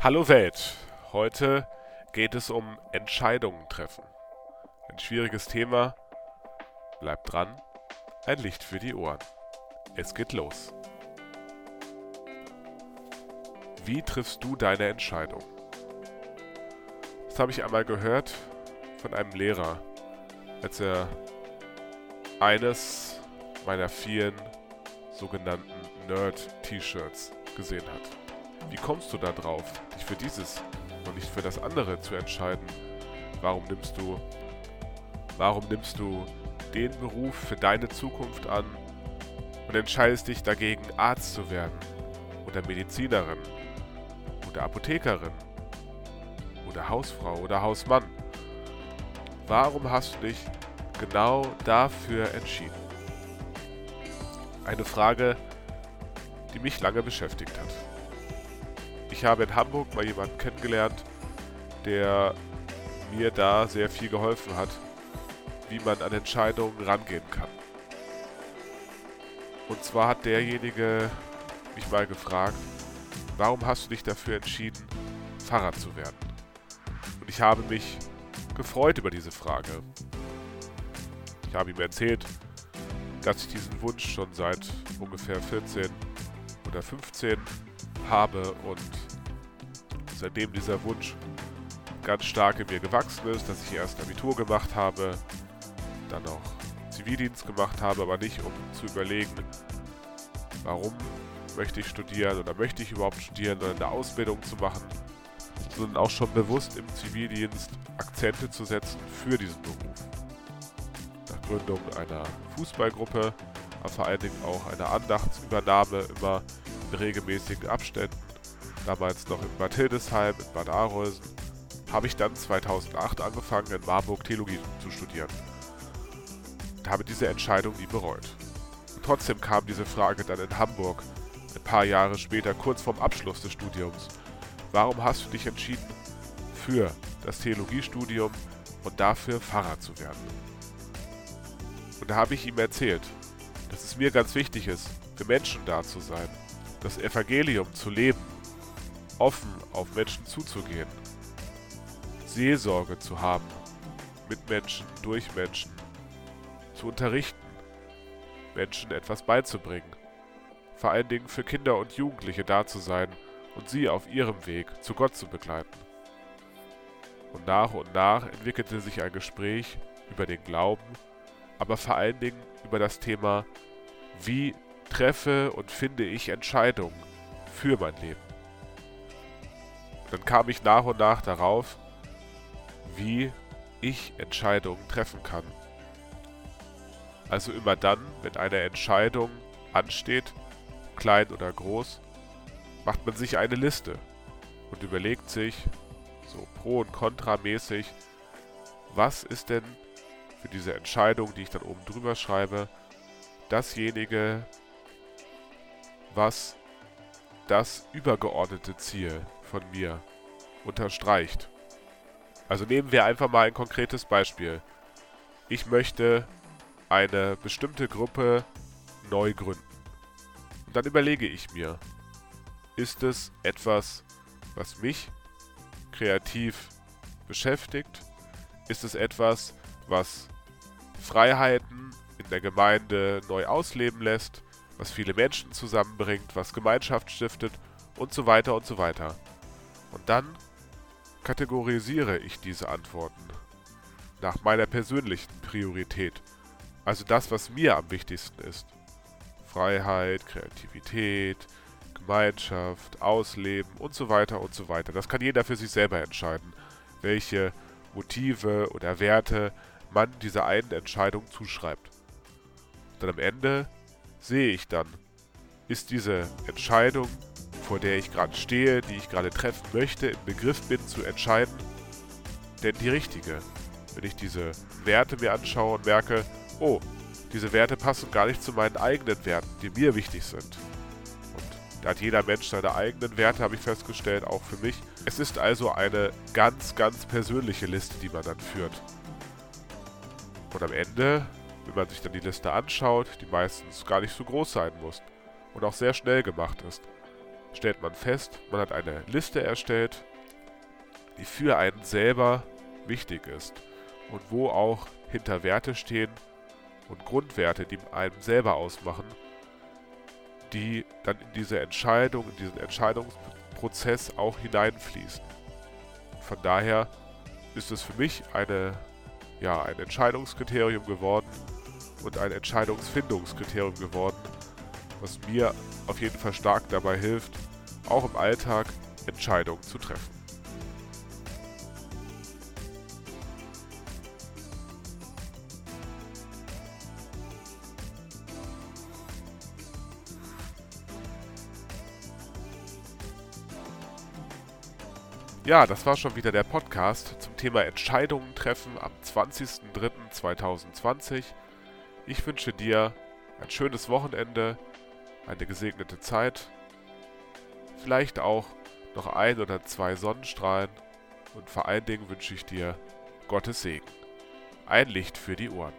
Hallo Welt, heute geht es um Entscheidungen treffen. Ein schwieriges Thema. Bleibt dran, ein Licht für die Ohren. Es geht los. Wie triffst du deine Entscheidung? Das habe ich einmal gehört von einem Lehrer, als er eines meiner vielen sogenannten Nerd-T-Shirts gesehen hat. Wie kommst du da drauf, dich für dieses und nicht für das andere zu entscheiden? Warum nimmst du warum nimmst du den Beruf für deine Zukunft an und entscheidest dich dagegen Arzt zu werden oder Medizinerin oder Apothekerin oder Hausfrau oder Hausmann? Warum hast du dich genau dafür entschieden? Eine Frage, die mich lange beschäftigt hat. Ich habe in Hamburg mal jemanden kennengelernt, der mir da sehr viel geholfen hat, wie man an Entscheidungen rangehen kann. Und zwar hat derjenige mich mal gefragt, warum hast du dich dafür entschieden, Pfarrer zu werden? Und ich habe mich gefreut über diese Frage. Ich habe ihm erzählt, dass ich diesen Wunsch schon seit ungefähr 14 oder 15 habe und seitdem dieser Wunsch ganz stark in mir gewachsen ist, dass ich erst Abitur gemacht habe, dann auch Zivildienst gemacht habe, aber nicht um zu überlegen, warum möchte ich studieren oder möchte ich überhaupt studieren oder eine Ausbildung zu machen, sondern auch schon bewusst im Zivildienst Akzente zu setzen für diesen Beruf. Nach Gründung einer Fußballgruppe, aber vor allen Dingen auch einer Andachtsübernahme immer in regelmäßigen Abständen, damals noch in Bad Hildesheim, in Bad Arolsen, habe ich dann 2008 angefangen, in Marburg Theologie zu studieren. Und habe diese Entscheidung nie bereut. Und trotzdem kam diese Frage dann in Hamburg, ein paar Jahre später, kurz vorm Abschluss des Studiums. Warum hast du dich entschieden für das Theologiestudium und dafür Pfarrer zu werden? Und da habe ich ihm erzählt, dass es mir ganz wichtig ist, für Menschen da zu sein, das Evangelium zu leben, offen auf Menschen zuzugehen, Seelsorge zu haben, mit Menschen, durch Menschen, zu unterrichten, Menschen etwas beizubringen, vor allen Dingen für Kinder und Jugendliche da zu sein und sie auf ihrem Weg zu Gott zu begleiten. Und nach und nach entwickelte sich ein Gespräch über den Glauben, aber vor allen Dingen über das Thema, wie treffe und finde ich Entscheidungen für mein Leben. Dann kam ich nach und nach darauf, wie ich Entscheidungen treffen kann. Also immer dann, wenn eine Entscheidung ansteht, klein oder groß, macht man sich eine Liste und überlegt sich, so pro und contra mäßig, was ist denn für diese Entscheidung, die ich dann oben drüber schreibe, dasjenige, was das übergeordnete Ziel von mir unterstreicht. Also nehmen wir einfach mal ein konkretes Beispiel. Ich möchte eine bestimmte Gruppe neu gründen. Und dann überlege ich mir, ist es etwas, was mich kreativ beschäftigt? Ist es etwas, was Freiheiten in der Gemeinde neu ausleben lässt? was viele Menschen zusammenbringt, was Gemeinschaft stiftet und so weiter und so weiter. Und dann kategorisiere ich diese Antworten nach meiner persönlichen Priorität, also das, was mir am wichtigsten ist. Freiheit, Kreativität, Gemeinschaft, Ausleben und so weiter und so weiter. Das kann jeder für sich selber entscheiden, welche Motive oder Werte man dieser einen Entscheidung zuschreibt. Und dann am Ende sehe ich dann, ist diese Entscheidung, vor der ich gerade stehe, die ich gerade treffen möchte, im Begriff bin zu entscheiden, denn die richtige? Wenn ich diese Werte mir anschaue und merke, oh, diese Werte passen gar nicht zu meinen eigenen Werten, die mir wichtig sind. Und da hat jeder Mensch seine eigenen Werte, habe ich festgestellt, auch für mich. Es ist also eine ganz, ganz persönliche Liste, die man dann führt. Und am Ende wenn man sich dann die Liste anschaut, die meistens gar nicht so groß sein muss und auch sehr schnell gemacht ist, stellt man fest, man hat eine Liste erstellt, die für einen selber wichtig ist und wo auch hinter Werte stehen und Grundwerte, die einem selber ausmachen, die dann in diese Entscheidung, in diesen Entscheidungsprozess auch hineinfließen. Von daher ist es für mich eine, ja, ein Entscheidungskriterium geworden und ein Entscheidungsfindungskriterium geworden, was mir auf jeden Fall stark dabei hilft, auch im Alltag Entscheidungen zu treffen. Ja, das war schon wieder der Podcast zum Thema Entscheidungen treffen am 20.03.2020. Ich wünsche dir ein schönes Wochenende, eine gesegnete Zeit, vielleicht auch noch ein oder zwei Sonnenstrahlen und vor allen Dingen wünsche ich dir Gottes Segen. Ein Licht für die Ohren.